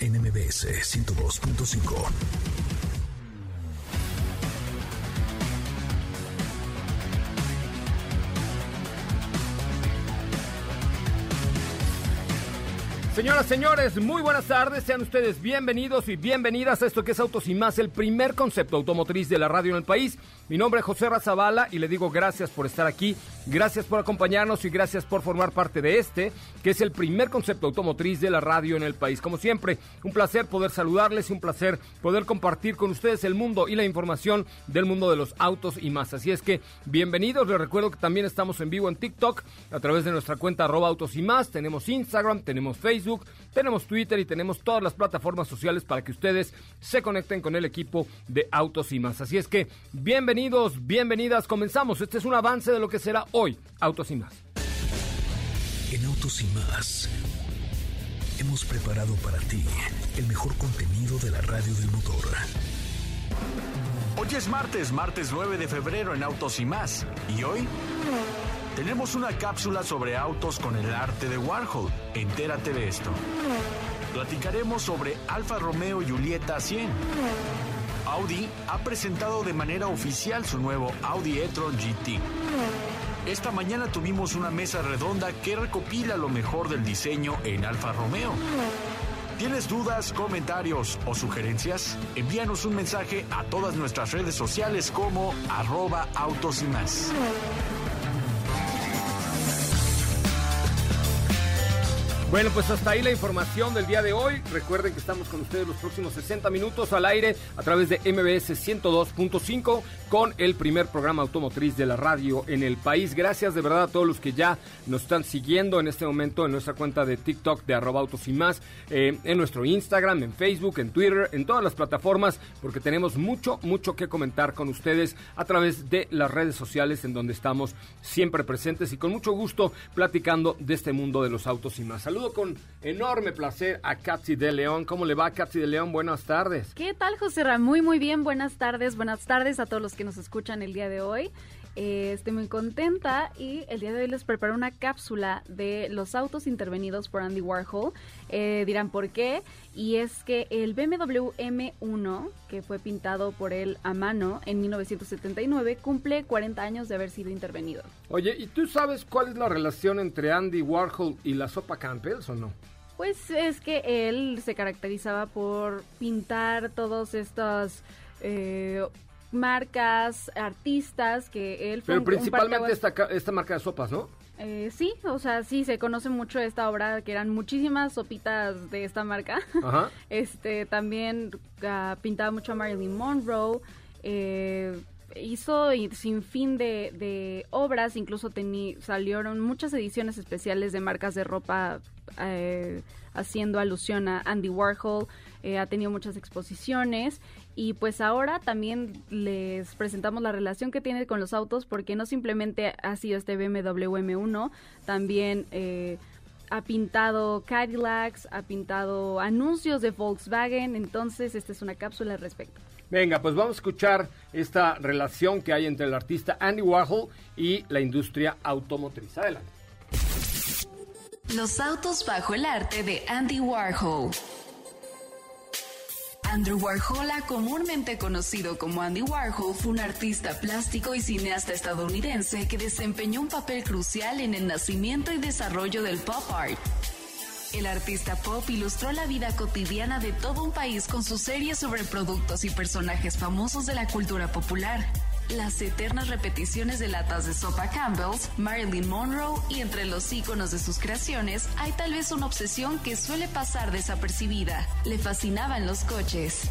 NMBS 102.5. Señoras, señores, muy buenas tardes. Sean ustedes bienvenidos y bienvenidas a esto que es Autos y Más, el primer concepto automotriz de la radio en el país. Mi nombre es José Razabala y le digo gracias por estar aquí, gracias por acompañarnos y gracias por formar parte de este, que es el primer concepto automotriz de la radio en el país. Como siempre, un placer poder saludarles y un placer poder compartir con ustedes el mundo y la información del mundo de los autos y más. Así es que bienvenidos. Les recuerdo que también estamos en vivo en TikTok a través de nuestra cuenta arroba autos y más. Tenemos Instagram, tenemos Facebook tenemos Twitter y tenemos todas las plataformas sociales para que ustedes se conecten con el equipo de Autos y más. Así es que bienvenidos, bienvenidas, comenzamos. Este es un avance de lo que será hoy Autos y más. En Autos y más hemos preparado para ti el mejor contenido de la radio del motor. Hoy es martes, martes 9 de febrero en Autos y más. ¿Y hoy? Tenemos una cápsula sobre autos con el arte de Warhol. Entérate de esto. Platicaremos sobre Alfa Romeo Julieta 100. Audi ha presentado de manera oficial su nuevo Audi e-tron GT. Esta mañana tuvimos una mesa redonda que recopila lo mejor del diseño en Alfa Romeo. ¿Tienes dudas, comentarios o sugerencias? Envíanos un mensaje a todas nuestras redes sociales como arroba autos y más. Bueno, pues hasta ahí la información del día de hoy. Recuerden que estamos con ustedes los próximos 60 minutos al aire a través de MBS 102.5 con el primer programa automotriz de la radio en el país. Gracias de verdad a todos los que ya nos están siguiendo en este momento en nuestra cuenta de TikTok de arroba autos y más, eh, en nuestro Instagram, en Facebook, en Twitter, en todas las plataformas, porque tenemos mucho, mucho que comentar con ustedes a través de las redes sociales en donde estamos siempre presentes y con mucho gusto platicando de este mundo de los autos y más. Saludos con enorme placer a Katsi de León. ¿Cómo le va, Katsi de León? Buenas tardes. ¿Qué tal, José Ra? Muy, muy bien. Buenas tardes. Buenas tardes a todos los que nos escuchan el día de hoy. Eh, estoy muy contenta y el día de hoy les preparo una cápsula de los autos intervenidos por Andy Warhol. Eh, dirán por qué. Y es que el BMW M1, que fue pintado por él a mano en 1979, cumple 40 años de haber sido intervenido. Oye, ¿y tú sabes cuál es la relación entre Andy Warhol y la sopa Campbell's o no? Pues es que él se caracterizaba por pintar todos estos eh, marcas, artistas que él fue Pero principalmente esta, esta marca de sopas, ¿no? Eh, sí, o sea, sí se conoce mucho esta obra, que eran muchísimas sopitas de esta marca. Ajá. Este, también uh, pintaba mucho a Marilyn Monroe. Eh, hizo sin fin de, de obras, incluso salieron muchas ediciones especiales de marcas de ropa eh, haciendo alusión a Andy Warhol. Eh, ha tenido muchas exposiciones y pues ahora también les presentamos la relación que tiene con los autos porque no simplemente ha sido este BMW M1, también eh, ha pintado Cadillacs, ha pintado anuncios de Volkswagen, entonces esta es una cápsula al respecto. Venga, pues vamos a escuchar esta relación que hay entre el artista Andy Warhol y la industria automotriz. Adelante. Los autos bajo el arte de Andy Warhol. Andrew Warhol, comúnmente conocido como Andy Warhol, fue un artista plástico y cineasta estadounidense que desempeñó un papel crucial en el nacimiento y desarrollo del pop art. El artista pop ilustró la vida cotidiana de todo un país con sus series sobre productos y personajes famosos de la cultura popular. Las eternas repeticiones de latas de sopa Campbell's, Marilyn Monroe y entre los íconos de sus creaciones hay tal vez una obsesión que suele pasar desapercibida. Le fascinaban los coches.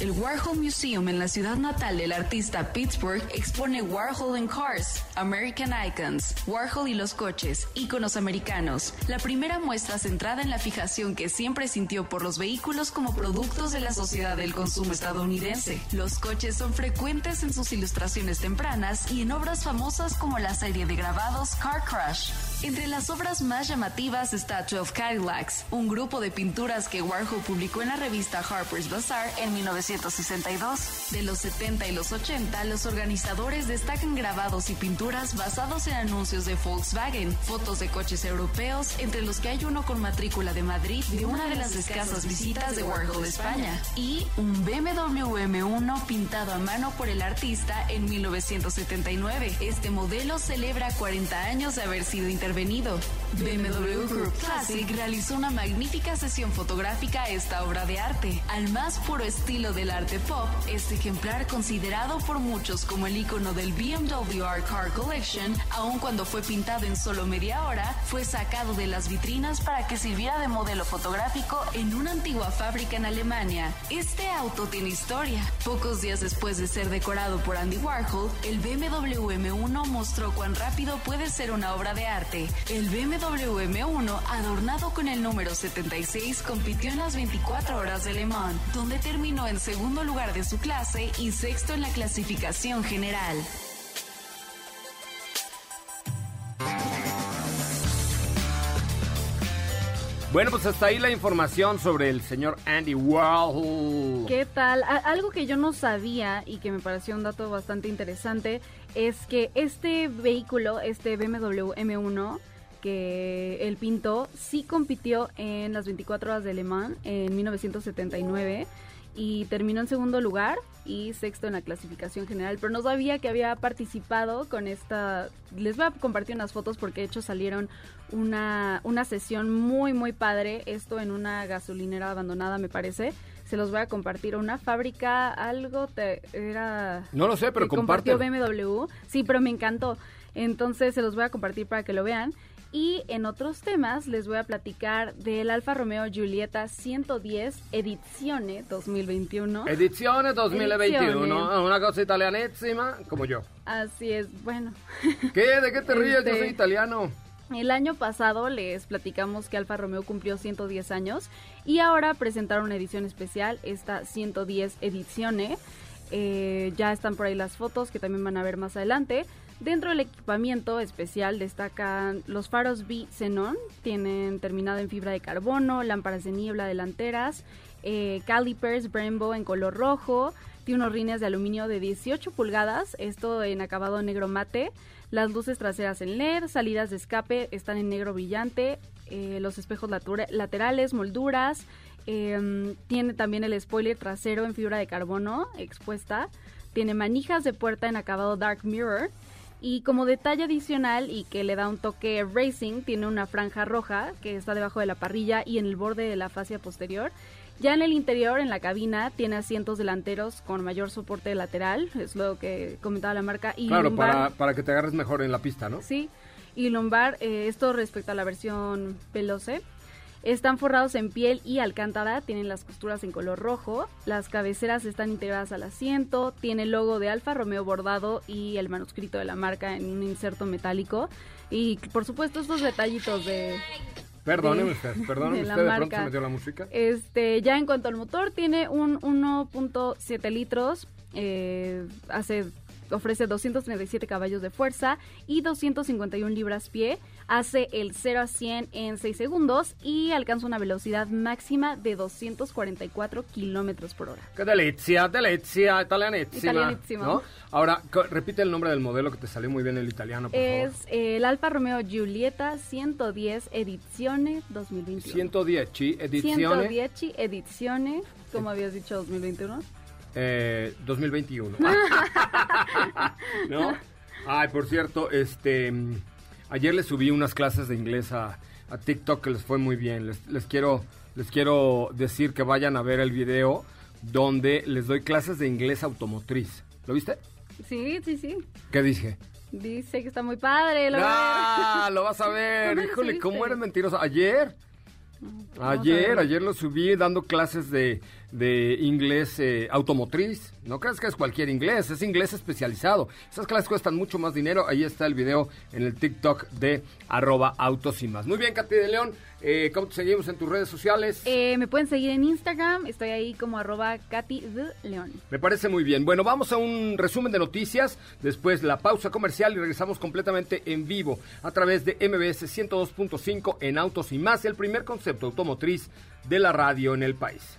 El Warhol Museum en la ciudad natal del artista Pittsburgh expone Warhol and Cars, American Icons, Warhol y los coches, íconos americanos. La primera muestra centrada en la fijación que siempre sintió por los vehículos como productos de la sociedad del consumo estadounidense. Los coches son frecuentes en sus ilustraciones tempranas y en obras famosas como la serie de grabados Car Crush. Entre las obras más llamativas está 12 Cadillacs, un grupo de pinturas que Warhol publicó en la revista Harper's Bazaar en 1962. De los 70 y los 80, los organizadores destacan grabados y pinturas basados en anuncios de Volkswagen, fotos de coches europeos, entre los que hay uno con matrícula de Madrid de una de las escasas visitas de Warhol España, y un BMW M1 pintado a mano por el artista en 1979. Este modelo celebra 40 años de haber sido intervenido. BMW Group Classic realizó una magnífica sesión fotográfica a esta obra de arte. Al más puro estilo del arte pop, este ejemplar considerado por muchos como el icono del BMW Art Car Collection, aun cuando fue pintado en solo media hora, fue sacado de las vitrinas para que sirviera de modelo fotográfico en una antigua fábrica en Alemania. Este auto tiene historia. Pocos días después de ser decorado por Andy Warhol, el BMW M1 mostró cuán rápido puede ser una obra de arte el BMW M1, adornado con el número 76, compitió en las 24 horas de Le Mans, donde terminó en segundo lugar de su clase y sexto en la clasificación general. Bueno, pues hasta ahí la información sobre el señor Andy Warhol. ¿Qué tal? algo que yo no sabía y que me pareció un dato bastante interesante es que este vehículo, este BMW M1 que él pintó, sí compitió en las 24 horas de Le Mans en 1979 y terminó en segundo lugar y sexto en la clasificación general, pero no sabía que había participado con esta, les voy a compartir unas fotos porque de hecho salieron una, una sesión muy muy padre, esto en una gasolinera abandonada me parece, se los voy a compartir, una fábrica, algo te, era... No lo sé, pero compartió BMW, sí, pero me encantó, entonces se los voy a compartir para que lo vean y en otros temas les voy a platicar del Alfa Romeo Giulietta 110 Edizione 2021. Edizione 2021, una cosa italianísima como yo. Así es, bueno. ¿Qué? ¿De qué te ríes? yo soy este, italiano. El año pasado les platicamos que Alfa Romeo cumplió 110 años y ahora presentaron una edición especial, esta 110 Edizione. Eh, ya están por ahí las fotos que también van a ver más adelante. Dentro del equipamiento especial destacan los faros B Xenon, tienen terminado en fibra de carbono, lámparas de niebla delanteras, eh, calipers Brembo en color rojo, tiene unos rines de aluminio de 18 pulgadas, esto en acabado negro mate, las luces traseras en LED, salidas de escape están en negro brillante, eh, los espejos laterales, molduras, em, tiene también el spoiler trasero en fibra de carbono expuesta, tiene manijas de puerta en acabado dark mirror, y como detalle adicional y que le da un toque racing, tiene una franja roja que está debajo de la parrilla y en el borde de la fascia posterior. Ya en el interior, en la cabina, tiene asientos delanteros con mayor soporte lateral, es lo que comentaba la marca. Y claro, para, para, que te agarres mejor en la pista, ¿no? Sí, y lumbar, eh, esto respecto a la versión Veloce. Están forrados en piel y alcántara, tienen las costuras en color rojo, las cabeceras están integradas al asiento, tiene el logo de Alfa Romeo bordado y el manuscrito de la marca en un inserto metálico. Y por supuesto estos detallitos de Perdóneme usted, perdóneme usted, de pronto se metió la música. Este, ya en cuanto al motor, tiene un 1.7 litros, eh, hace ofrece 237 caballos de fuerza y 251 libras pie, hace el 0 a 100 en 6 segundos y alcanza una velocidad máxima de 244 kilómetros por hora. ¡Qué delicia, delicia, italianísima! ¿no? Ahora, repite el nombre del modelo que te salió muy bien el italiano, por Es el Alfa Romeo Giulietta 110 Edizione 2021. 110 Edizione. 110 Edizione, como habías dicho, 2021. 2021. Eh, ¿No? Ay, por cierto, este ayer le subí unas clases de inglés a, a TikTok que les fue muy bien. Les, les, quiero, les quiero decir que vayan a ver el video donde les doy clases de inglés automotriz. ¿Lo viste? Sí, sí, sí. ¿Qué dije? Dice que está muy padre. Lo, ah, lo vas a ver. Híjole, ¿cómo eres mentiroso? Ayer. Ayer, ayer lo subí dando clases de, de inglés eh, automotriz. No creas que es cualquier inglés, es inglés especializado. Esas clases cuestan mucho más dinero. Ahí está el video en el TikTok de arroba autos y más. Muy bien, Katy de León. Eh, ¿Cómo te seguimos en tus redes sociales? Eh, me pueden seguir en Instagram. Estoy ahí como arroba Katy de León. Me parece muy bien. Bueno, vamos a un resumen de noticias. Después la pausa comercial y regresamos completamente en vivo a través de MBS 102.5 en Autos y más. El primer concepto automotriz de la radio en el país.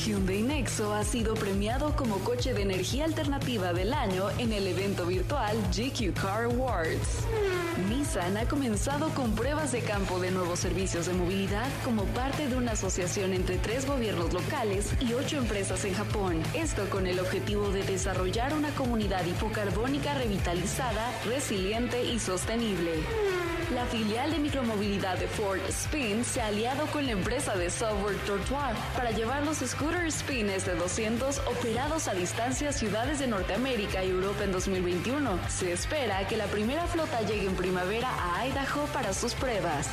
Hyundai Nexo ha sido premiado como coche de energía alternativa del año en el evento virtual GQ Car Awards. Nissan ha comenzado con pruebas de campo de nuevos servicios de movilidad como parte de una asociación entre tres gobiernos locales y ocho empresas en Japón. Esto con el objetivo de desarrollar una comunidad hipocarbónica revitalizada, resiliente y sostenible. La filial de micromovilidad de Ford Spin se ha aliado con la empresa de software Trottoir para llevar los Scooter Spin de 200 operados a distancia a ciudades de Norteamérica y Europa en 2021. Se espera que la primera flota llegue en primavera a Idaho para sus pruebas.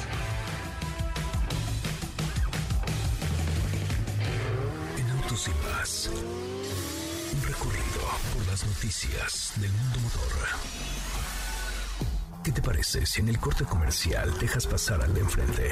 En Autos y Más, un recorrido por las noticias del mundo motor. ¿Qué te parece si en el corte comercial dejas pasar al de enfrente?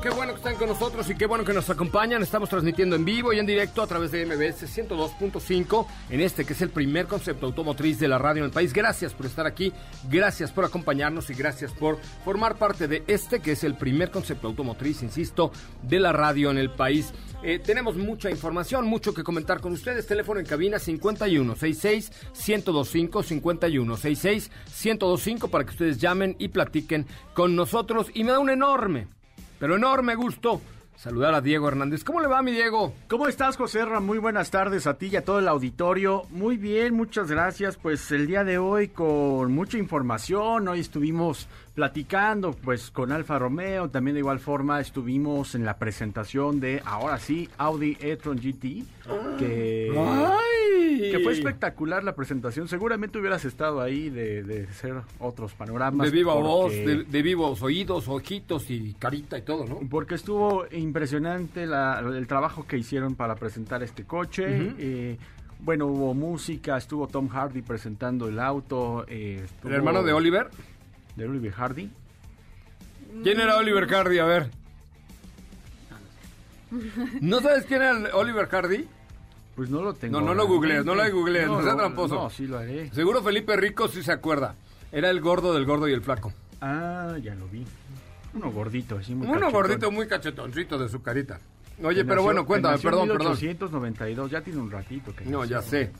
Qué bueno que están con nosotros y qué bueno que nos acompañan. Estamos transmitiendo en vivo y en directo a través de MBS 102.5 en este que es el primer concepto automotriz de la radio en el país. Gracias por estar aquí, gracias por acompañarnos y gracias por formar parte de este que es el primer concepto automotriz, insisto, de la radio en el país. Eh, tenemos mucha información, mucho que comentar con ustedes. Teléfono en cabina 5166 1025 5166 1025 para que ustedes llamen y platiquen con nosotros. Y me da un enorme pero enorme gusto saludar a Diego Hernández. ¿Cómo le va, mi Diego? ¿Cómo estás, José Ra? Muy buenas tardes a ti y a todo el auditorio. Muy bien, muchas gracias. Pues el día de hoy con mucha información. Hoy estuvimos platicando pues con Alfa Romeo. También de igual forma estuvimos en la presentación de, ahora sí, Audi e-tron GT. Que... ¡Ay! Que fue espectacular la presentación. Seguramente hubieras estado ahí de, de hacer otros panoramas. De viva voz, de, vivos oídos, ojitos y carita y todo, ¿no? Porque estuvo impresionante el trabajo que hicieron para presentar este coche. Eh, bueno, hubo música, estuvo Tom Hardy presentando el auto. Eh, ¿El hermano de Oliver? De Oliver Hardy. ¿Quién era Oliver Hardy? A ver. ¿No sabes quién era Oliver Hardy? Pues no lo tengo. No, no lo googlees, no lo googlees, no, sea tramposo. No, sí lo haré. Seguro Felipe Rico sí se acuerda. Era el gordo del gordo y el flaco. Ah, ya lo vi. Uno gordito, así muy Uno gordito muy cachetoncito de su carita. Oye, pero bueno, cuéntame, perdón, perdón. 1892, ya tiene un ratito que No, ya sé.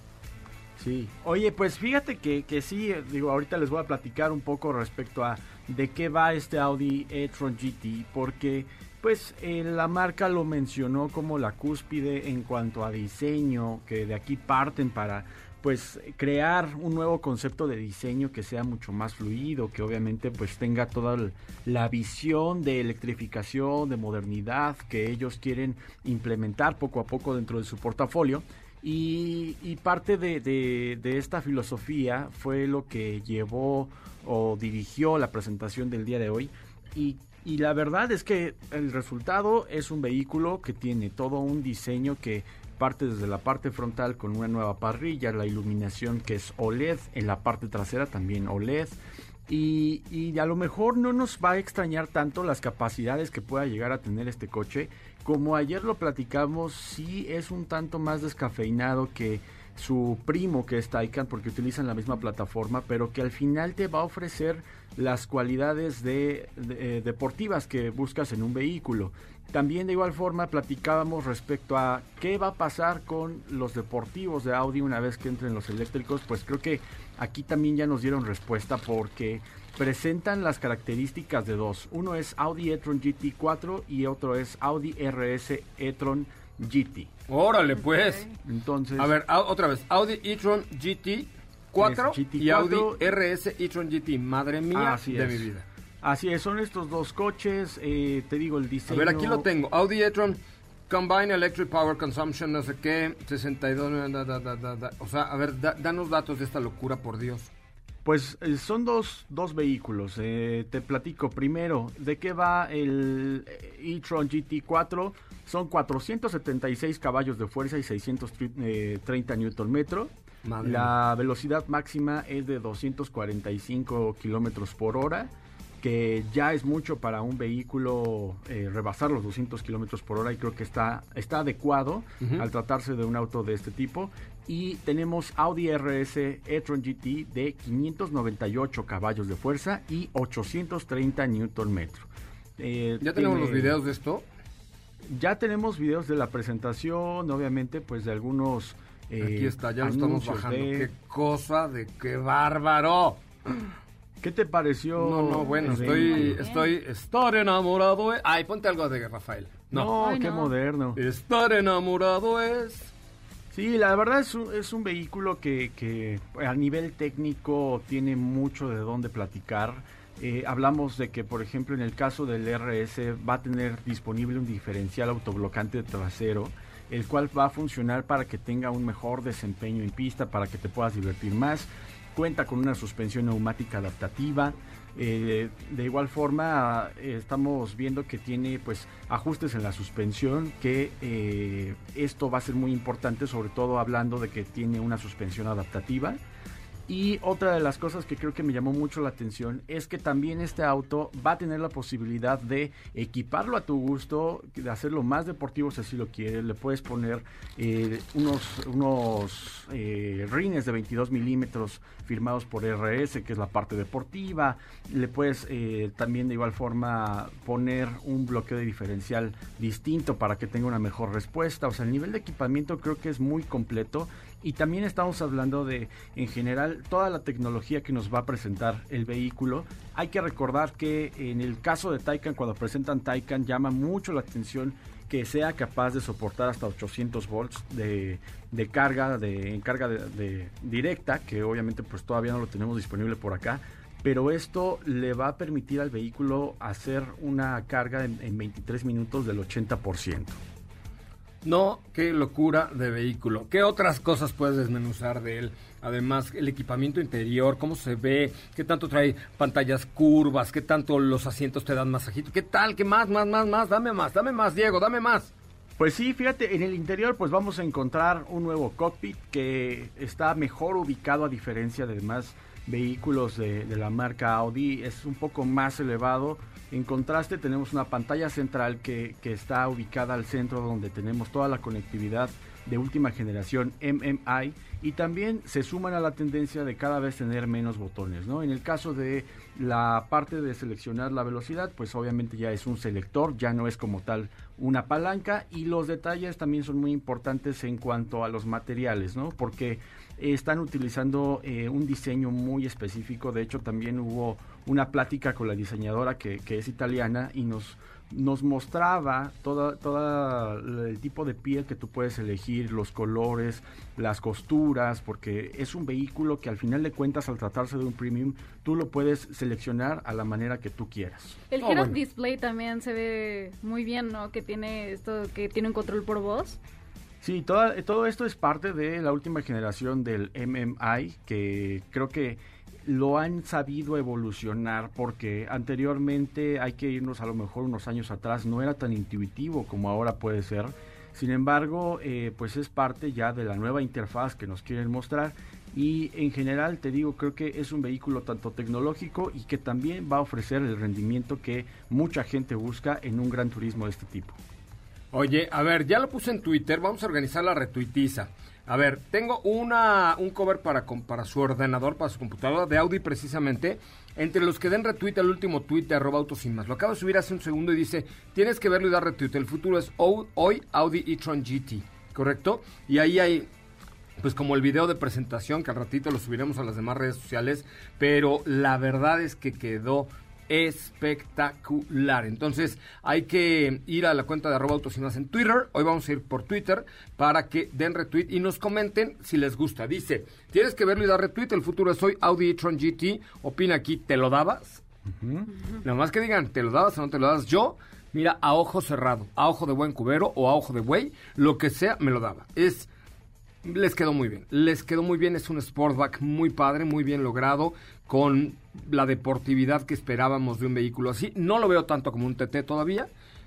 Sí. Oye, pues fíjate que, que sí, digo, ahorita les voy a platicar un poco respecto a de qué va este Audi e-tron GT, porque pues eh, la marca lo mencionó como la cúspide en cuanto a diseño, que de aquí parten para pues crear un nuevo concepto de diseño que sea mucho más fluido, que obviamente pues tenga toda la visión de electrificación, de modernidad que ellos quieren implementar poco a poco dentro de su portafolio. Y, parte de, esta filosofía fue lo que llevó o dirigió la presentación del día de hoy y la verdad es que el resultado es un vehículo que tiene todo un diseño que parte desde la parte frontal con una nueva parrilla, la iluminación que es OLED, en la parte trasera también OLED. Y, a lo mejor no nos va a extrañar tanto las capacidades que pueda llegar a tener este coche. Como ayer lo platicamos, sí es un tanto más descafeinado que su primo que es Taycan porque utilizan la misma plataforma, pero que al final te va a ofrecer las cualidades de, eh, deportivas que buscas en un vehículo. También de igual forma platicábamos respecto a qué va a pasar con los deportivos de Audi una vez que entren los eléctricos, pues creo que aquí también ya nos dieron respuesta porque presentan las características de dos. Uno es Audi e-tron GT4 y otro es Audi RS e-tron GT. Órale, pues. Entonces. A ver, otra vez. Audi e-tron GT 4 y Audi RS e-tron GT. Madre mía de mi vida. Así es, son estos dos coches. Eh, te digo, el diseño. A ver, aquí lo tengo. Audi e-tron Combine Electric Power Consumption, no sé qué, 62. o sea, a ver, danos datos de esta locura, por Dios. Pues eh, son dos, dos vehículos. Eh, te platico primero de qué va el e-tron GT4 son 476 caballos de fuerza y 630 Newton La velocidad máxima es de 245 kilómetros por hora, que ya es mucho para un vehículo eh, rebasar los 200 kilómetros por hora y creo que está, está adecuado al tratarse de un auto de este tipo. Y tenemos Audi RS e-tron GT de 598 caballos de fuerza y 830 Newton metro. Eh, ¿Ya tenemos los videos de esto? Ya tenemos videos de la presentación, obviamente, pues de algunos. Eh, Aquí está, ya lo estamos bajando. ¡Qué cosa de qué bárbaro! ¿Qué te pareció? No, no, bueno, estoy, estoy, estar enamorado. Es... Ay, ponte algo de Rafael. No, qué moderno. Estar enamorado es. Sí, la verdad es un, es un vehículo que, que a nivel técnico tiene mucho de dónde platicar eh, hablamos de que, por ejemplo, en el caso del RS va a tener disponible un diferencial autoblocante trasero, el cual va a funcionar para que tenga un mejor desempeño en pista, para que te puedas divertir más. Cuenta con una suspensión neumática adaptativa. Eh, de igual forma, eh, estamos viendo que tiene pues ajustes en la suspensión, que esto va a ser muy importante, sobre todo hablando de que tiene una suspensión adaptativa. Y otra de las cosas que creo que me llamó mucho la atención es que también este auto va a tener la posibilidad de equiparlo a tu gusto, de hacerlo más deportivo si así lo quieres. Le puedes poner eh, unos, unos eh, rines de 22 milímetros firmados por RS, que es la parte deportiva. Le puedes eh, también de igual forma poner un bloqueo de diferencial distinto para que tenga una mejor respuesta. O sea, el nivel de equipamiento creo que es muy completo y también estamos hablando de, en general, toda la tecnología que nos va a presentar el vehículo. Hay que recordar que en el caso de Taycan, cuando presentan Taycan, llama mucho la atención que sea capaz de soportar hasta 800 volts de, carga, de, en carga de, directa, que obviamente pues todavía no lo tenemos disponible por acá. Pero esto le va a permitir al vehículo hacer una carga en, en 23 minutos del 80%. No, qué locura de vehículo. ¿Qué otras cosas puedes desmenuzar de él? Además, el equipamiento interior, cómo se ve, qué tanto trae pantallas curvas, qué tanto los asientos te dan masajito, qué tal, qué más, más, más, más, dame más, dame más, Diego, dame más. Pues sí, fíjate, en el interior pues vamos a encontrar un nuevo cockpit que está mejor ubicado a diferencia de demás vehículos de, de la marca Audi, es un poco más elevado en contraste tenemos una pantalla central que, está ubicada al centro donde tenemos toda la conectividad de última generación MMI y también se suman a la tendencia de cada vez tener menos botones, ¿no? En el caso de la parte de seleccionar la velocidad, pues obviamente ya es un selector, ya no es como tal una palanca y los detalles también son muy importantes en cuanto a los materiales, ¿no? Porque están utilizando eh, un diseño muy específico, de hecho también hubo una plática con la diseñadora que, que es italiana y nos nos mostraba todo toda el tipo de piel que tú puedes elegir, los colores, las costuras, porque es un vehículo que al final de cuentas, al tratarse de un premium, tú lo puedes seleccionar a la manera que tú quieras. El oh, Display también se ve muy bien, ¿no? Que tiene esto, que tiene un control por voz. Sí, todo esto es parte de la última generación del MMI, que creo que lo han sabido evolucionar porque anteriormente hay que irnos a lo mejor unos años atrás, no era tan intuitivo como ahora puede ser. Sin embargo, eh, pues es parte ya de la nueva interfaz que nos quieren mostrar y en general te digo, creo que es un vehículo tanto tecnológico y que también va a ofrecer el rendimiento que mucha gente busca en un gran turismo de este tipo. Oye, a ver, ya lo puse en Twitter, vamos a organizar la retuitiza. A ver, tengo una, un cover para, para su ordenador, para su computadora de Audi precisamente. Entre los que den retweet al último tweet de arroba más. Lo acabo de subir hace un segundo y dice, tienes que verlo y dar retweet. El futuro es hoy Audi e-tron GT, ¿correcto? Y ahí hay pues como el video de presentación que al ratito lo subiremos a las demás redes sociales, pero la verdad es que quedó espectacular. Entonces hay que ir a la cuenta de arroba autos y más en Twitter. Hoy vamos a ir por Twitter para que den retweet y nos comenten si les gusta. Dice, tienes que verlo y dar retweet. El futuro es hoy Audi e-tron GT. Opina aquí, ¿te lo dabas? Nada más que digan, ¿te lo dabas o no te lo dabas? Yo, mira, a ojo cerrado, a ojo de buen cubero o a ojo de buey, lo que sea, me lo daba. Es les quedó muy bien. Les quedó muy bien. Es un Sportback muy padre, muy bien logrado, con la deportividad que esperábamos de un vehículo así. No lo veo tanto como un TT todavía,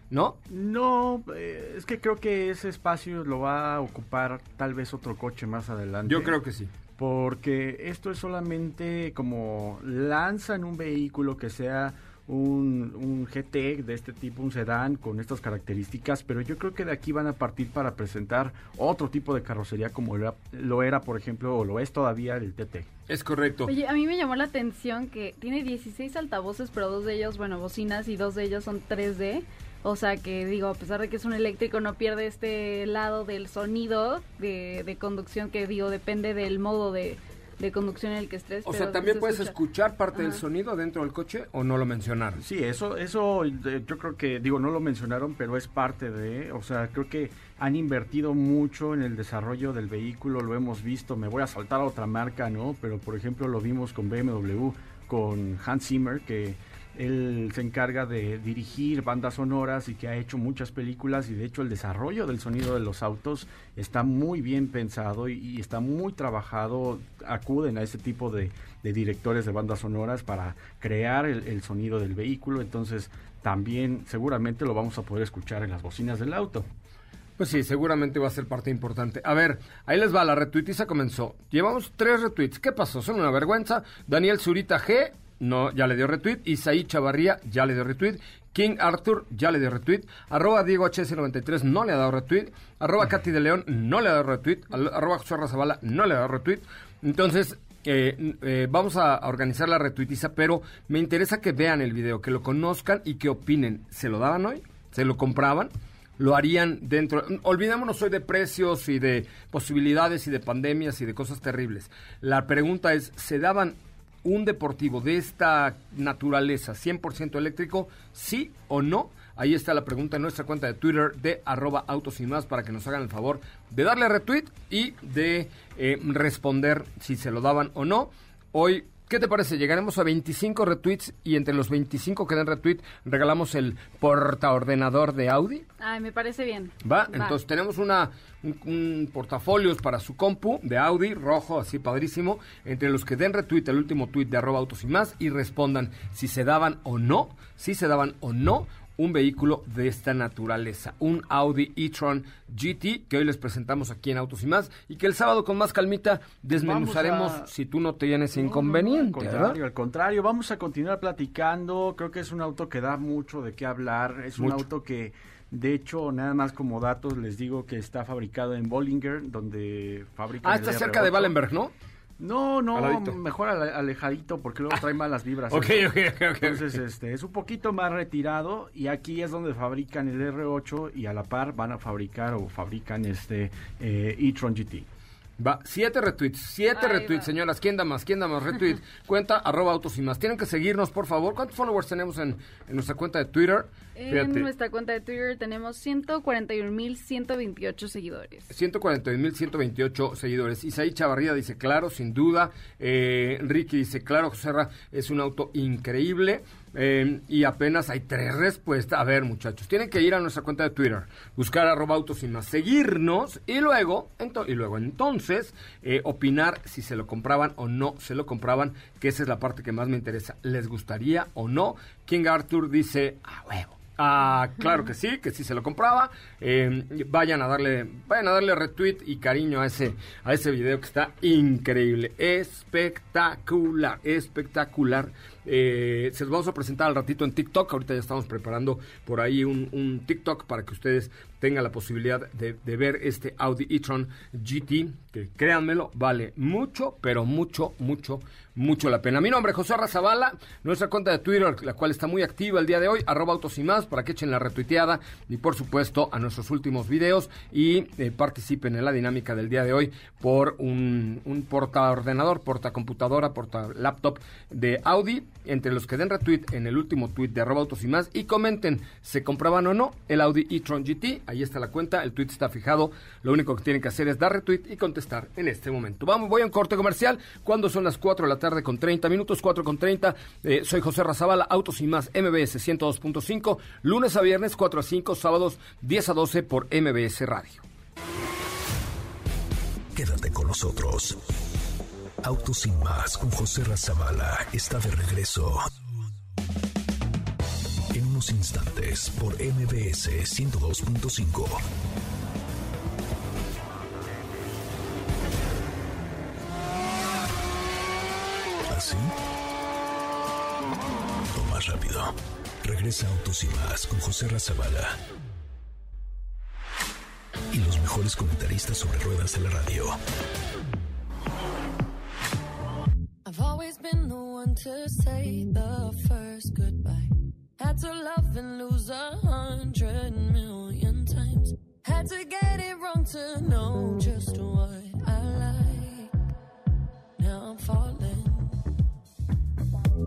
¿no? No, eh, es que creo que ese espacio lo va a ocupar tal vez otro coche más adelante. Yo creo que sí. Porque esto es solamente como lanzan un vehículo que sea un, un GT de este tipo, un sedán con estas características, pero yo creo que de aquí van a partir para presentar otro tipo de carrocería como lo era, por ejemplo, o lo es todavía el TT. Es correcto. Oye, a mí me llamó la atención que tiene 16 altavoces, pero dos de ellos, bueno, bocinas y dos de ellos son 3D. O sea que digo, a pesar de que es un eléctrico, no pierde este lado del sonido de, de conducción que digo, depende del modo de, de conducción en el que estés. O sea, también puedes escuchar parte del sonido dentro del coche o no lo mencionaron. Sí, eso, eso yo creo que, digo, no lo mencionaron, pero es parte de, o sea, creo que han invertido mucho en el desarrollo del vehículo, lo hemos visto, me voy a saltar a otra marca, ¿no? Pero por ejemplo lo vimos con BMW, con Hans Zimmer, que él se encarga de dirigir bandas sonoras y que ha hecho muchas películas y de hecho el desarrollo del sonido de los autos está muy bien pensado y, está muy trabajado. Acuden a ese tipo de, directores de bandas sonoras para crear el, sonido del vehículo. Entonces también seguramente lo vamos a poder escuchar en las bocinas del auto. Pues sí, seguramente va a ser parte importante. A ver, ahí les va, la retuitiza comenzó. Llevamos tres retweets. ¿Qué pasó? Son una vergüenza. Daniel Zurita G no, ya le dio retweet. Isaí Chavarría ya le dio retweet. King Arthur ya le dio retweet. Arroba Diego HS93 no le ha dado retweet. Arroba Katy de León no le ha dado retweet. Arroba José Razabala no le ha dado retweet. Entonces, eh, eh, vamos a, organizar la retuitiza, pero me interesa que vean el video, que lo conozcan y que opinen. ¿Se lo daban hoy? ¿Se lo compraban? lo harían dentro. Olvidémonos hoy de precios y de posibilidades y de pandemias y de cosas terribles. La pregunta es, ¿se daban un deportivo de esta naturaleza 100% eléctrico, sí o no? Ahí está la pregunta en nuestra cuenta de Twitter de arroba autos y más para que nos hagan el favor de darle retweet y de eh, responder si se lo daban o no. Hoy ¿Qué te parece? Llegaremos a 25 retweets y entre los 25 que den retweet regalamos el portaordenador de Audi. Ay, me parece bien. ¿Va? Entonces tenemos una, un, portafolios para su compu de Audi, rojo, así padrísimo. Entre los que den retweet el último tweet de arroba autos y más y respondan si se daban o no, si se daban o no un vehículo de esta naturaleza, un Audi e-tron GT que hoy les presentamos aquí en Autos y más y que el sábado con más calmita desmenuzaremos si tú no tienes inconveniente. al contrario, al contrario, vamos a continuar platicando. Creo que es un auto que da mucho de qué hablar. Es un auto que de hecho, nada más como datos les digo que está fabricado en Bollinger, donde fabrica. Ah, está cerca de Wallenberg, ¿no? No, no, mejor alejadito porque luego trae malas vibras. ok, ok, ok. Entonces, este, es un poquito más retirado y aquí es donde fabrican el R8 y a la par van a fabricar o fabrican este eh, e-tron GT. Va, siete retweets, siete retweets, señoras. ¿Quién da más? ¿Quién da más? Retweet. cuenta arroba autos y más. Tienen que seguirnos, por favor. ¿Cuántos followers tenemos en, en nuestra cuenta de Twitter? En nuestra cuenta de Twitter tenemos 141.128 seguidores. 141.128 seguidores. Isaí Chavarría dice, claro, sin duda. Eh, Ricky dice, claro, José es un auto increíble. Eh, y apenas hay tres respuestas. A ver, muchachos, tienen que ir a nuestra cuenta de Twitter, buscar arroba autos y más, seguirnos y luego, y luego entonces eh, opinar si se lo compraban o no se lo compraban, que esa es la parte que más me interesa. ¿Les gustaría o no? King Arthur dice, a huevo. Ah, claro que sí, que sí se lo compraba. Eh, vayan a darle, vayan a darle retweet y cariño a ese, a ese video que está increíble, espectacular, espectacular. Eh, se los vamos a presentar al ratito en TikTok. Ahorita ya estamos preparando por ahí un, TikTok para que ustedes tenga la posibilidad de, ver este Audi e-tron GT, que créanmelo, vale mucho, pero mucho, mucho la pena. Mi nombre es José Razabala, nuestra cuenta de Twitter, la cual está muy activa el día de hoy, arroba autos y más, para que echen la retuiteada y por supuesto a nuestros últimos videos y eh, participen en la dinámica del día de hoy por un, un porta ordenador, porta computadora, porta laptop de Audi, entre los que den retweet en el último tweet de arroba autos y más y comenten, ¿se compraban o no el Audi e-tron GT? ahí está la cuenta, el tweet está fijado, lo único que tienen que hacer es dar retweet y contestar en este momento. Vamos, voy a un corte comercial, cuando son las 4 de la tarde con 30 minutos, 4 con 30, eh, soy José Razabala, Autos y Más, MBS 102.5, lunes a viernes 4 a 5, sábados 10 a 12 por MBS Radio. Quédate con nosotros. Autos y Más con José Razabala está de regreso instantes por MBS 102.5. más rápido. Regresa Autos y Más con José Razabala. Y los mejores comentaristas sobre ruedas de la radio. I've always been the one to say the first goodbye. Had to love and lose a hundred million times. Had to get it wrong to know just what I like. Now I'm falling.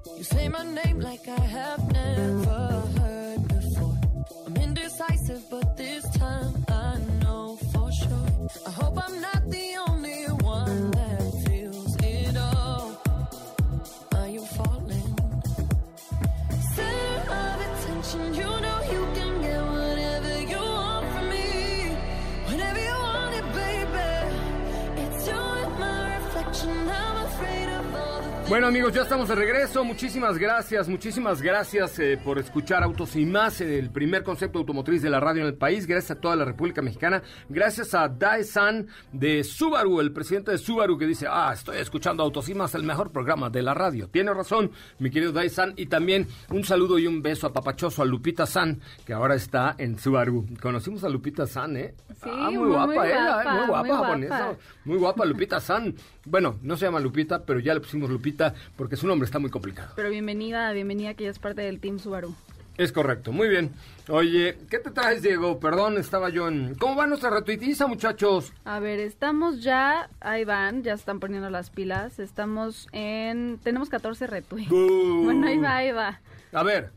You say my name like I have never heard before. I'm indecisive, but this time I know for sure. I hope I'm not the Bueno amigos, ya estamos de regreso. Muchísimas gracias, muchísimas gracias eh, por escuchar Autos y más, el primer concepto automotriz de la radio en el país. Gracias a toda la República Mexicana. Gracias a Dae-san de Subaru, el presidente de Subaru, que dice, ah, estoy escuchando Autos y más, el mejor programa de la radio. Tiene razón, mi querido Dae-san. Y también un saludo y un beso a papachoso a Lupita San, que ahora está en Subaru. Conocimos a Lupita San, ¿eh? Sí, ah, muy, guapa, muy ella, ¿eh? muy guapa, japonesa. Muy guapa Lupita San. Bueno, no se llama Lupita, pero ya le pusimos Lupita porque su nombre está muy complicado. Pero bienvenida, bienvenida que ya es parte del Team Subaru. Es correcto, muy bien. Oye, ¿qué te traes, Diego? Perdón, estaba yo en... ¿Cómo va nuestra retuitiza, muchachos? A ver, estamos ya... Ahí van, ya están poniendo las pilas. Estamos en... Tenemos 14 retweets. Bueno, ahí va, ahí va. A ver,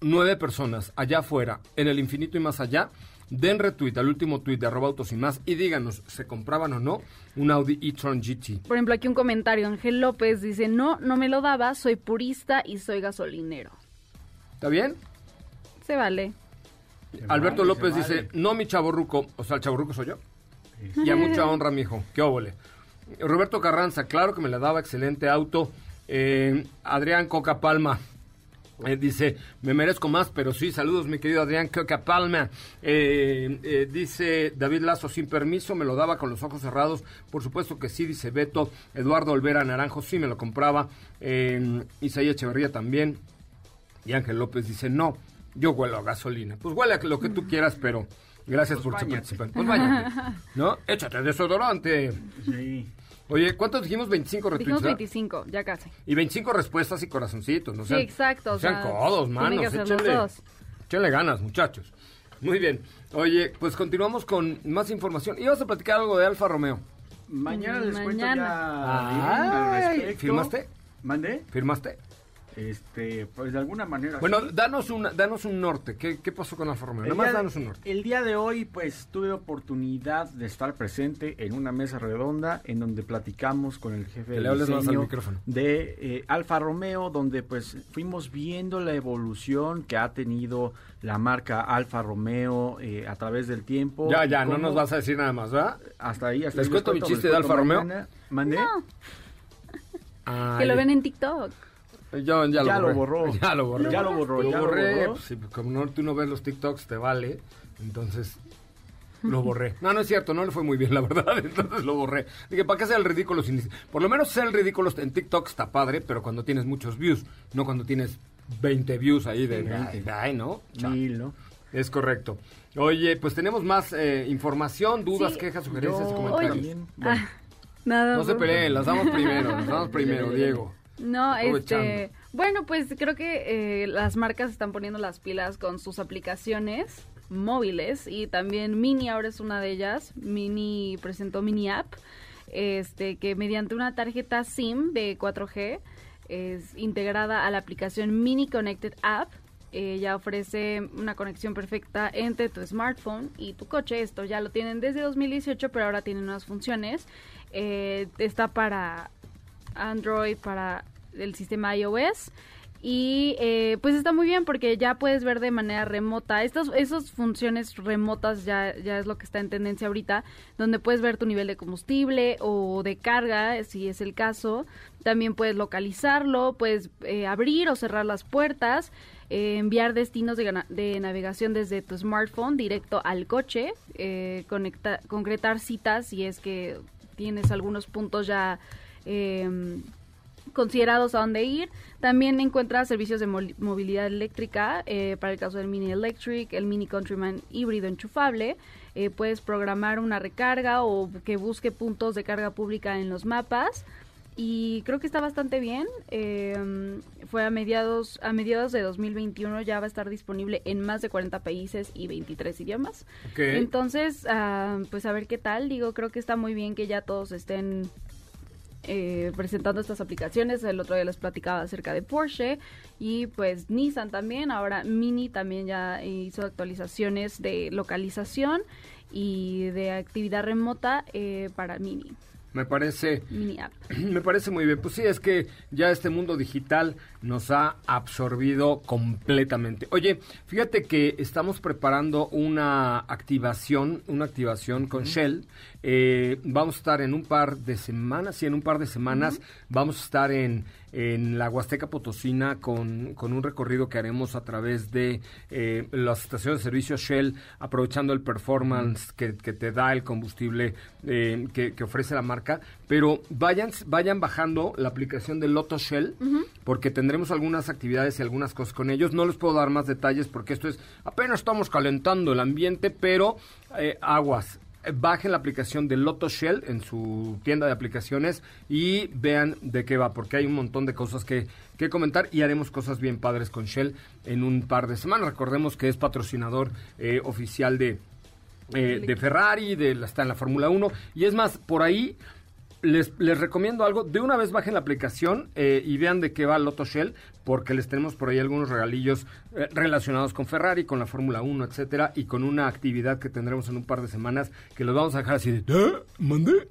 nueve personas allá afuera, en el infinito y más allá, den retweet al último tweet de arroba autos y más y díganos, ¿se compraban o no un Audi e-tron GT? Por ejemplo, aquí un comentario, Ángel López dice, no, no me lo daba, soy purista y soy gasolinero. ¿Está bien? Se vale. Alberto López dice, no mi chaborruco, o sea, el chaborruco soy yo. Y a mucha honra, mijo, qué óvole. Roberto Carranza, claro que me la daba, excelente auto. Eh, Adrián Coca Palma, Eh, dice, me merezco más, pero sí, saludos mi querido Adrián Coca Palma. Eh, eh, dice David Lazo, sin permiso, me lo daba con los ojos cerrados. Por supuesto que sí, dice Beto. Eduardo Olvera Naranjo, sí me lo compraba. Isaías Echeverría también. Y Ángel López dice, no, yo huelo a gasolina. Pues huele a lo que tú quieras, pero gracias pues por participar. Pues vaya, ¿no? Échate desodorante. Sí. Oye, ¿cuántos dijimos? 25 retweets. Dijimos 25, ya casi. Y 25 respuestas y corazoncitos, ¿no? sí, exacto. sean codos, manos, échenle, ganas, muchachos. Muy bien. Oye, pues continuamos con más información. Y vamos a platicar algo de Alfa Romeo. Mañana les cuento ya. ¿Firmaste? ¿Mandé? ¿Firmaste? Este, pues de alguna manera. Bueno, danos un, danos un norte. ¿Qué, ¿Qué, pasó con Alfa Romeo? Nada más danos un norte. El día de hoy, pues tuve oportunidad de estar presente en una mesa redonda en donde platicamos con el jefe de diseño de eh, Alfa Romeo, donde pues fuimos viendo la evolución que ha tenido la marca Alfa Romeo eh, a través del tiempo. Ya, ya, no nos vas a decir nada más, ¿verdad? Hasta ahí, hasta ¿Les cuento mi chiste de Alfa Romeo? ¿Mandé? que lo ven en TikTok. Yo, ya, ya lo, borró. Ya lo borró. Ya lo borró. ya lo borré. Pues, sí, como no, tú no ves los TikToks, te vale. Entonces, lo borré. No, no es cierto, no le fue muy bien, la verdad. Entonces lo borré. Dije, ¿para qué sea el ridículo? Sin... Por lo menos ser el ridículo en TikTok está padre, pero cuando tienes muchos views, no cuando tienes 20 views ahí de... Ay, ¿no? Mil, ¿no? Es correcto. Oye, pues tenemos más eh, información, dudas, quejas, sugerencias y comentarios. Ah, nada. No se peleen, las damos primero, las damos primero, Diego. No, este... Bueno, pues creo que eh, las marcas están poniendo las pilas con sus aplicaciones móviles y también Mini ahora es una de ellas. Mini presentó Mini App, este que mediante una tarjeta SIM de 4G es integrada a la aplicación Mini Connected App. ya ofrece una conexión perfecta entre tu smartphone y tu coche. Esto ya lo tienen desde 2018, pero ahora tienen nuevas funciones. Eh, está para Android, para el sistema iOS. Y eh, pues está muy bien porque ya puedes ver de manera remota. Estas esas funciones remotas ya, ya es lo que está en tendencia ahorita, donde puedes ver tu nivel de combustible o de carga, si es el caso. También puedes localizarlo, puedes eh, abrir o cerrar las puertas, eh, enviar destinos de, de, navegación desde tu smartphone directo al coche, conecta, concretar citas si es que tienes algunos puntos ya considerados a dónde ir. También encuentra servicios de movilidad eléctrica eh, para el caso del Mini Electric, el Mini Countryman híbrido enchufable. Eh, puedes programar una recarga o que busque puntos de carga pública en los mapas. Y creo que está bastante bien. Em, fue a mediados, a mediados de 2021, ya va a estar disponible en más de 40 países y 23 idiomas. Entonces, ah, pues a ver qué tal. Digo, creo que está muy bien que ya todos estén eh, presentando estas aplicaciones. El otro día les platicaba acerca de Porsche y pues Nissan también. Ahora Mini también ya hizo actualizaciones de localización y de actividad remota eh, para Mini. Me parece, me parece muy bien. Pues sí, es que ya este mundo digital nos ha absorbido completamente. Oye, fíjate que estamos preparando una activación, una activación con Shell. Eh, vamos a estar en un par de semanas, sí, en un par de semanas vamos a estar en en la Huasteca Potosina con, con un recorrido que haremos a través de eh, las estaciones de servicio Shell, aprovechando el performance que, que te da el combustible eh, que, que, ofrece la marca. Pero vayan, vayan bajando la aplicación de Loto Shell, porque tendremos algunas actividades y algunas cosas con ellos. No les puedo dar más detalles porque esto es, apenas estamos calentando el ambiente, pero eh, aguas bajen la aplicación de Lotto Shell en su tienda de aplicaciones y vean de qué va, porque hay un montón de cosas que, que comentar y haremos cosas bien padres con Shell en un par de semanas. Recordemos que es patrocinador eh, oficial de, eh, de Ferrari, de, está en la Fórmula 1 y es más, por ahí les, les recomiendo algo. De una vez bajen la aplicación eh, y vean de qué va Lotto Shell, porque les tenemos por ahí algunos regalillos eh, relacionados con Ferrari, con la Fórmula 1, etcétera, y con una actividad que tendremos en un par de semanas que los vamos a dejar así de, ¿Eh? ¿Mandé?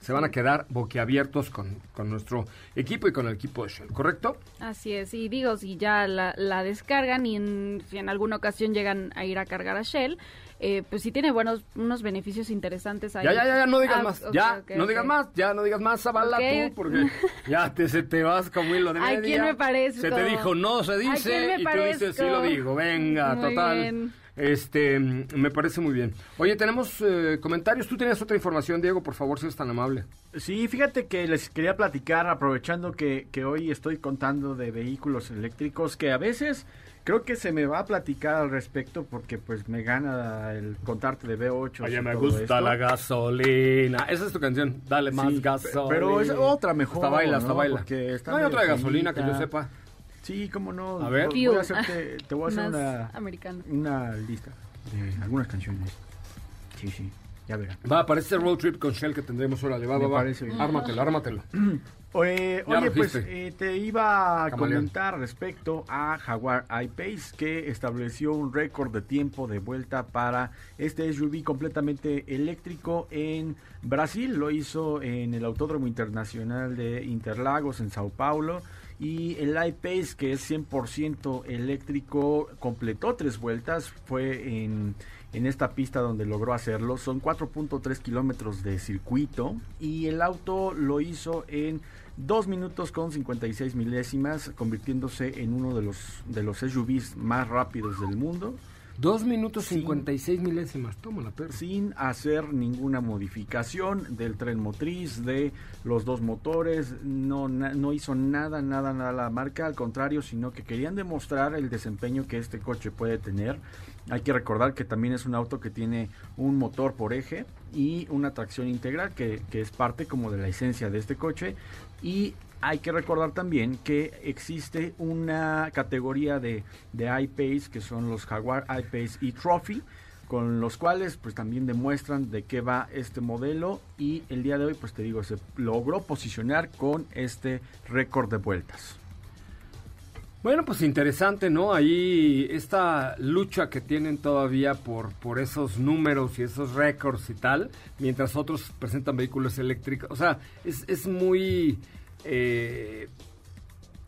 Se van a quedar boquiabiertos con, con nuestro equipo y con el equipo de Shell, ¿correcto? Así es, y digo, si ya la, la descargan y si en alguna ocasión llegan a ir a cargar a Shell, eh, pues sí tiene buenos unos beneficios interesantes ahí. Ya, ya, ya, no digas ah, más, ya, no digas más, ya no digas más, Zavala, tú, porque ya te, se te vas como hilo de media. ¿A quién me parece? Se te dijo, no se dice, y tú dices, sí lo digo, venga, total. Este, me parece muy bien. Oye, tenemos eh, comentarios. Tú tenías otra información, Diego, por favor, si es tan amable. Sí, fíjate que les quería platicar, aprovechando que, que hoy estoy contando de vehículos eléctricos, que a veces creo que se me va a platicar al respecto porque pues me gana el contarte de V8. Oye, me gusta la gasolina. Esa es tu canción. Dale más gasolina. Pero es otra mejor. Hasta baila, hasta baila. no hay otra de gasolina que yo sepa. Sí, cómo no. A ver. Voy a hacerte, te voy a hacer una, una lista de algunas canciones. Sí, sí. Ya verás. Va, para este road trip con Shell que tendremos ahora. Va, va, va. Ármatelo, ármatelo. Oye, oye pues eh, te iba a comentar respecto a Jaguar I-Pace que estableció un récord de tiempo de vuelta para este SUV completamente eléctrico en Brasil. Lo hizo en el Autódromo Internacional de Interlagos en Sao Paulo. Y el iPace, que es 100% eléctrico, completó tres vueltas. Fue en, en esta pista donde logró hacerlo. Son 4.3 kilómetros de circuito. Y el auto lo hizo en 2 minutos con 56 milésimas, convirtiéndose en uno de los, de los SUVs más rápidos del mundo. Dos minutos cincuenta y seis milésimas, toma la perra. Sin hacer ninguna modificación del tren motriz, de los dos motores, no, no hizo nada, nada, nada la marca, al contrario, sino que querían demostrar el desempeño que este coche puede tener. Hay que recordar que también es un auto que tiene un motor por eje y una tracción integral, que, que es parte como de la esencia de este coche. Y hay que recordar también que existe una categoría de, de iPace que son los Jaguar iPace y Trophy con los cuales pues también demuestran de qué va este modelo y el día de hoy pues te digo se logró posicionar con este récord de vueltas. Bueno, pues interesante, ¿no? Ahí esta lucha que tienen todavía por, por esos números y esos récords y tal, mientras otros presentan vehículos eléctricos. O sea, es, es muy eh,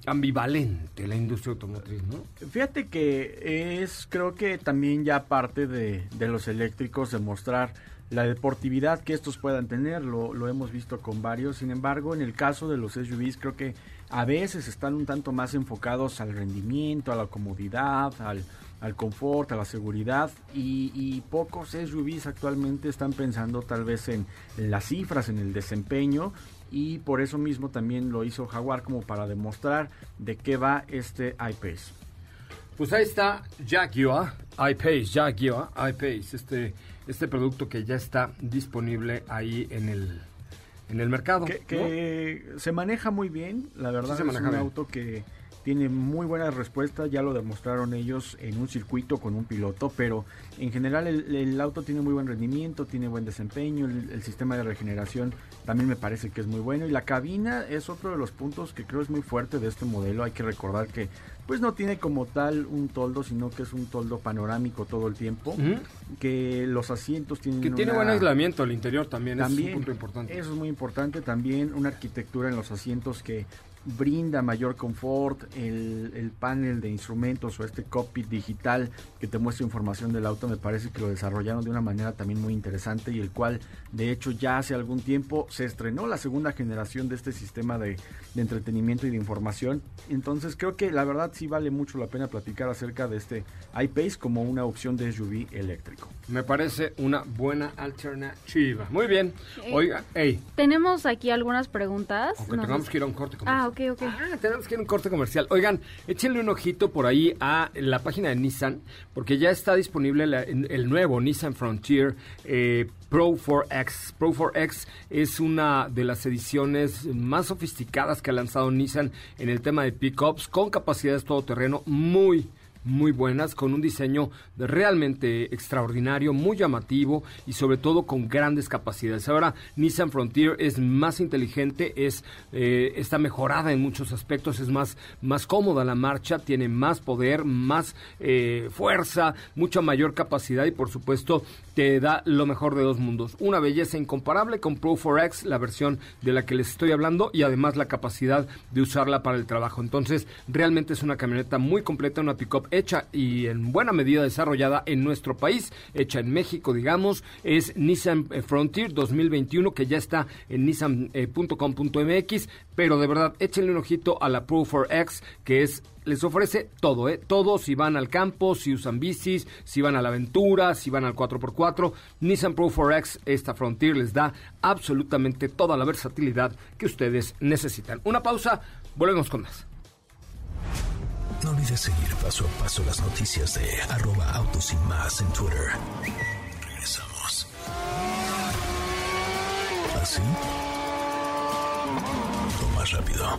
ambivalente la industria automotriz, ¿no? Fíjate que es, creo que también ya parte de, los eléctricos demostrar la deportividad que estos puedan tener, lo, lo, hemos visto con varios, sin embargo, en el caso de los SUVs creo que a veces están un tanto más enfocados al rendimiento, a la comodidad, al, al confort, a la seguridad y, pocos SUVs actualmente están pensando tal vez en las cifras, en el desempeño y por eso mismo también lo hizo Jaguar como para demostrar de qué va este iPace. Pues ahí está Jaguar, iPace, Jaguar, iPace, este, este producto que ya está disponible ahí en el, en el mercado. Que, se maneja muy bien, la verdad es un auto que tiene muy buena respuesta, ya lo demostraron ellos en un circuito con un piloto, pero en general el, auto tiene muy buen rendimiento, tiene buen desempeño, el, sistema de regeneración también me parece que es muy bueno y la cabina es otro de los puntos que creo es muy fuerte de este modelo, hay que recordar que pues no tiene como tal un toldo, sino que es un toldo panorámico todo el tiempo, que los asientos tienen... Que tiene buen aislamiento al interior también, también, es un punto importante. Eso es muy importante, también una arquitectura en los asientos que brinda mayor confort, el, el, panel de instrumentos o este cockpit digital que te muestra información del auto, me parece que lo desarrollaron de una manera también muy interesante y el cual de hecho ya hace algún tiempo se estrenó la segunda generación de este sistema de, de entretenimiento y de información. Entonces creo que la verdad sí vale mucho la pena platicar acerca de este iPace como una opción de SUV eléctrico. Me parece una buena alternativa. Muy bien. Eh, Oiga, hey. Tenemos aquí algunas preguntas. Aunque tengamos que ir a un corte comercial. Ah, ok, ok. Ah, tenemos que ir a un corte comercial. Oigan, échenle un ojito por ahí a la página de Nissan, porque ya está disponible el nuevo Nissan Frontier eh, Pro 4X. Pro 4X es una de las ediciones más sofisticadas que ha lanzado Nissan en el tema de pickups, con capacidades todoterreno muy muy buenas, con un diseño realmente extraordinario, muy llamativo y sobre todo con grandes capacidades. Ahora Nissan Frontier es más inteligente, es eh, está mejorada en muchos aspectos, es más, más cómoda la marcha, tiene más poder, más eh, fuerza, mucha mayor capacidad y por supuesto te da lo mejor de dos mundos. Una belleza incomparable con Pro 4X, la versión de la que les estoy hablando, y además la capacidad de usarla para el trabajo. Entonces, realmente es una camioneta muy completa, una pickup hecha y en buena medida desarrollada en nuestro país, hecha en México, digamos. Es Nissan eh, Frontier 2021, que ya está en nissan.com.mx, pero de verdad, échenle un ojito a la Pro 4X, que es les ofrece todo, ¿eh? Todo si van al campo, si usan bicis, si van a la aventura, si van al 4x4. Nissan Pro 4X, esta Frontier les da absolutamente toda la versatilidad que ustedes necesitan. Una pausa, volvemos con más. No olvides seguir paso a paso las noticias de arroba autos y más en Twitter. Regresamos. ¿Así? ¿Ah, o más rápido.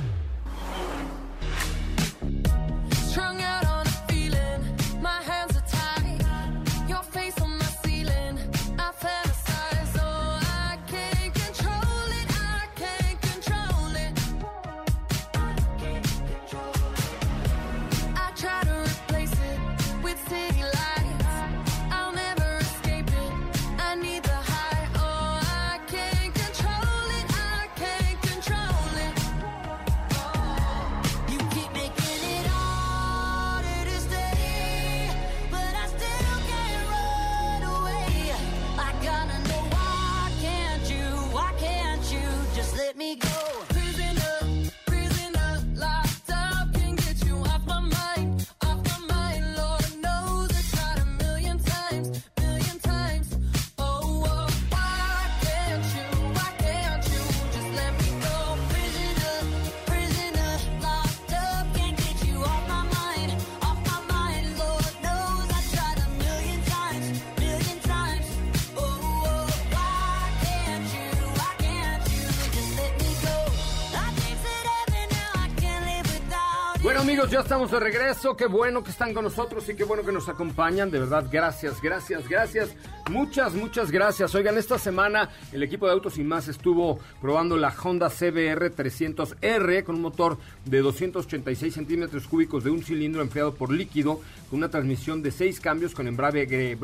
Amigos, ya estamos de regreso. Qué bueno que están con nosotros y qué bueno que nos acompañan. De verdad, gracias, gracias, gracias. Muchas, muchas gracias. Oigan, esta semana el equipo de Autos y Más estuvo probando la Honda CBR 300R con un motor de 286 centímetros cúbicos de un cilindro enfriado por líquido con una transmisión de seis cambios con embrague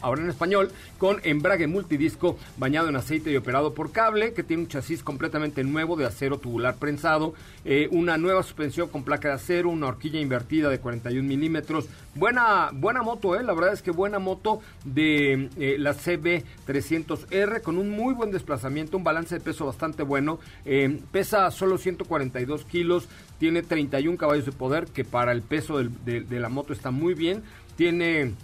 ahora en español con embrague multidisco bañado en aceite y operado por cable que tiene un chasis completamente nuevo de acero tubular prensado eh, una nueva suspensión con placa de acero, una horquilla invertida de 41 milímetros. Buena, buena moto, ¿eh? la verdad es que buena moto de eh, la CB300R con un muy buen desplazamiento, un balance de peso bastante bueno. Eh, pesa solo 142 kilos, tiene 31 caballos de poder, que para el peso de, la moto está muy bien. Tiene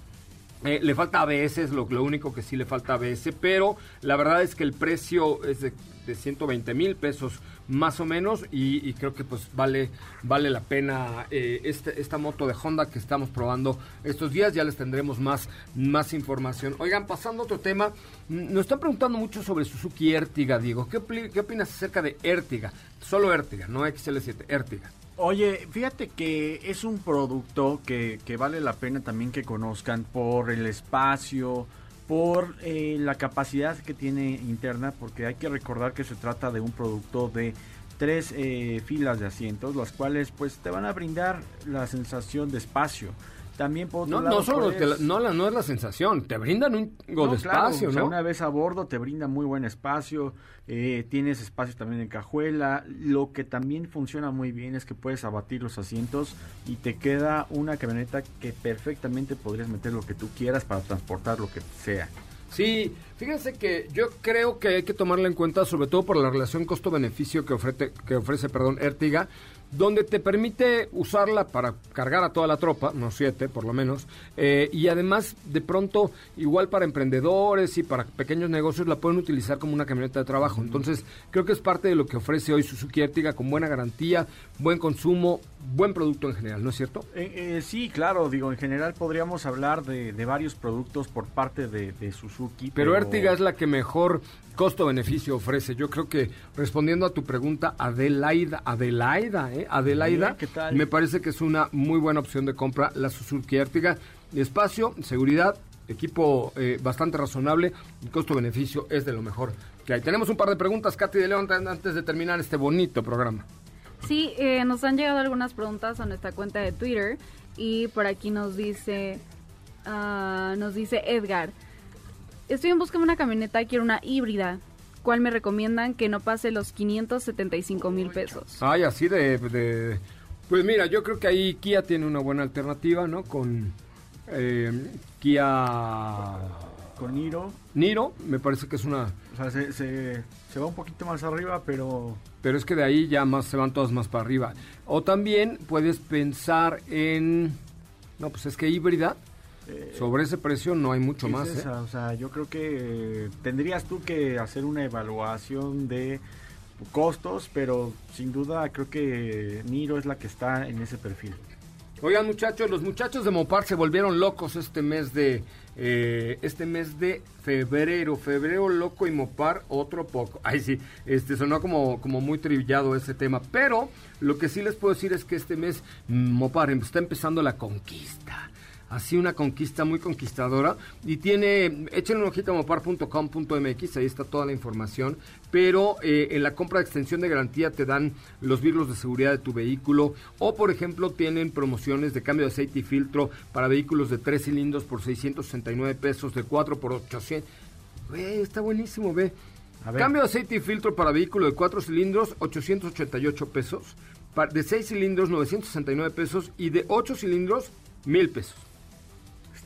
eh, le falta ABS, es lo, lo, único que sí le falta ABS, pero la verdad es que el precio es de, de 120 mil pesos más o menos y, creo que pues vale vale la pena eh, este, esta moto de Honda que estamos probando estos días. Ya les tendremos más más información. Oigan pasando a otro tema nos están preguntando mucho sobre Suzuki Ertiga Diego. ¿qué, qué opinas acerca de Ertiga solo Ertiga no XL7 Ertiga Oye, fíjate que es un producto que, que, vale la pena también que conozcan por el espacio, por eh, la capacidad que tiene interna, porque hay que recordar que se trata de un producto de tres eh, filas de asientos, las cuales pues te van a brindar la sensación de espacio. También por no, no solo no, la, no es la sensación, te brindan un go de espacio, ¿no? una vez a bordo te brinda muy buen espacio, eh, tienes espacio también en cajuela. Lo que también funciona muy bien es que puedes abatir los asientos y te queda una camioneta que perfectamente podrías meter lo que tú quieras para transportar lo que sea. Sí, fíjense que yo creo que hay que tomarla en cuenta, sobre todo por la relación costo-beneficio que ofrece, que ofrece perdón, Ertiga donde te permite usarla para cargar a toda la tropa, no siete por lo menos, eh, y además de pronto igual para emprendedores y para pequeños negocios la pueden utilizar como una camioneta de trabajo. Entonces creo que es parte de lo que ofrece hoy Suzuki Ertiga con buena garantía, buen consumo, buen producto en general, ¿no es cierto? Eh, eh, sí, claro, digo, en general podríamos hablar de, varios productos por parte de, Suzuki. Pero, Ertiga es la que mejor costo-beneficio ofrece. Yo creo que respondiendo a tu pregunta, Adelaida, Adelaida, ¿eh? Adelaida, me parece que es una muy buena opción de compra la Suzuki Ertiga. Espacio, seguridad, equipo eh, bastante razonable, el costo-beneficio es de lo mejor que hay. Tenemos un par de preguntas, Katy de León, antes de terminar este bonito programa. Sí, eh, nos han llegado algunas preguntas a nuestra cuenta de Twitter y por aquí nos dice, uh, nos dice Edgar, estoy en busca de una camioneta, quiero una híbrida. ¿Cuál me recomiendan que no pase los 575 mil pesos? Ay, así de, de, Pues mira, yo creo que ahí Kia tiene una buena alternativa, ¿no? Con eh, Kia... Con Niro. Niro, me parece que es una... O sea, se, se, se va un poquito más arriba, pero pero es que de ahí ya más se van todas más para arriba. O también puedes pensar en, no, pues es que híbrida, eh, sobre ese precio no hay mucho más. ¿eh? O sea, yo creo que tendrías tú que hacer una evaluación de costos, pero sin duda creo que Niro es la que está en ese perfil. Oigan muchachos, los muchachos de Mopar se volvieron locos este mes de eh, este mes de febrero, febrero loco y Mopar otro poco. Ay sí, este sonó como como muy trillado ese tema, pero lo que sí les puedo decir es que este mes Mopar está empezando la conquista así una conquista muy conquistadora y tiene, échenle un ojito a mopar.com.mx, ahí está toda la información, pero eh, en la compra de extensión de garantía te dan los virus de seguridad de tu vehículo o por ejemplo tienen promociones de cambio de aceite y filtro para vehículos de 3 cilindros por 669 pesos, de 4 por 800. Güey, está buenísimo, ve. Cambio de aceite y filtro para vehículo de 4 cilindros, 888 pesos. De 6 cilindros, 969 pesos. Y de 8 cilindros, 1000 pesos.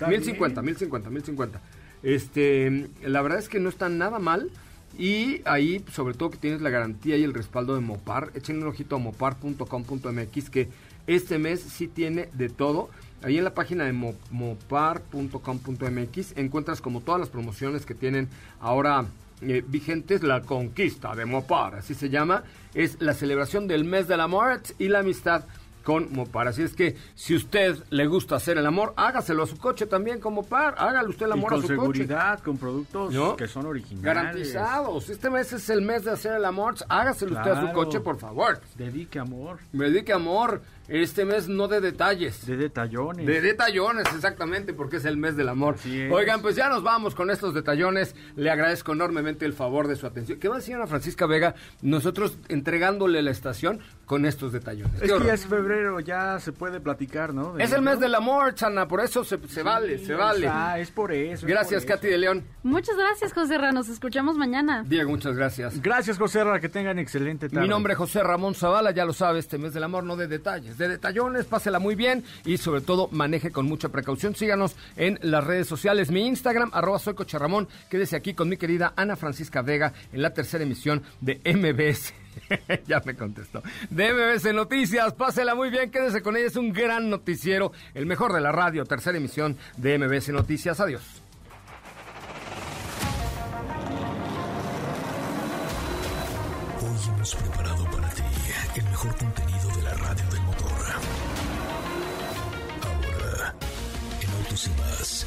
1050, 1050, 1050. Este, la verdad es que no está nada mal. Y ahí, sobre todo que tienes la garantía y el respaldo de Mopar, echen un ojito a mopar.com.mx que este mes sí tiene de todo. Ahí en la página de mopar.com.mx encuentras como todas las promociones que tienen ahora eh, vigentes, la conquista de Mopar, así se llama. Es la celebración del mes del amor y la amistad con Mopar. Así es que si usted le gusta hacer el amor, hágaselo a su coche también con Mopar. Hágale usted el amor a su coche. Con seguridad, con productos que son originales. Garantizados. Este mes es el mes de hacer el amor. Hágaselo usted a su coche, por favor. Dedique amor. Dedique amor. Este mes no de detalles. De detallones. De detallones, exactamente, porque es el mes del amor. Oigan, pues ya nos vamos con estos detallones. Le agradezco enormemente el favor de su atención. ¿Qué va a decir Ana Francisca Vega? Nosotros entregándole la estación con estos detallones. Es que ya es febrero, ya se puede platicar, ¿no? es el mes del amor, Chana, por eso se, vale, se vale. Ah, es por eso. Gracias, Katy de León. Muchas gracias, José Ra. Nos escuchamos mañana. Diego, muchas gracias. Gracias, José Ra. Que tengan excelente tarde. Mi nombre es José Ramón Zavala, ya lo sabe, este mes del amor no de detalles de detallones, pásela muy bien y sobre todo maneje con mucha precaución. Síganos en las redes sociales, mi Instagram, arroba soy Coche Ramón. Quédese aquí con mi querida Ana Francisca Vega en la tercera emisión de MBS. ya me contestó. De MBS Noticias, pásela muy bien, quédese con ella, es un gran noticiero, el mejor de la radio, tercera emisión de MBS Noticias. Adiós. Hoy hemos preparado para ti el mejor contenido de la radio del motor. Ahora, en Autos y más,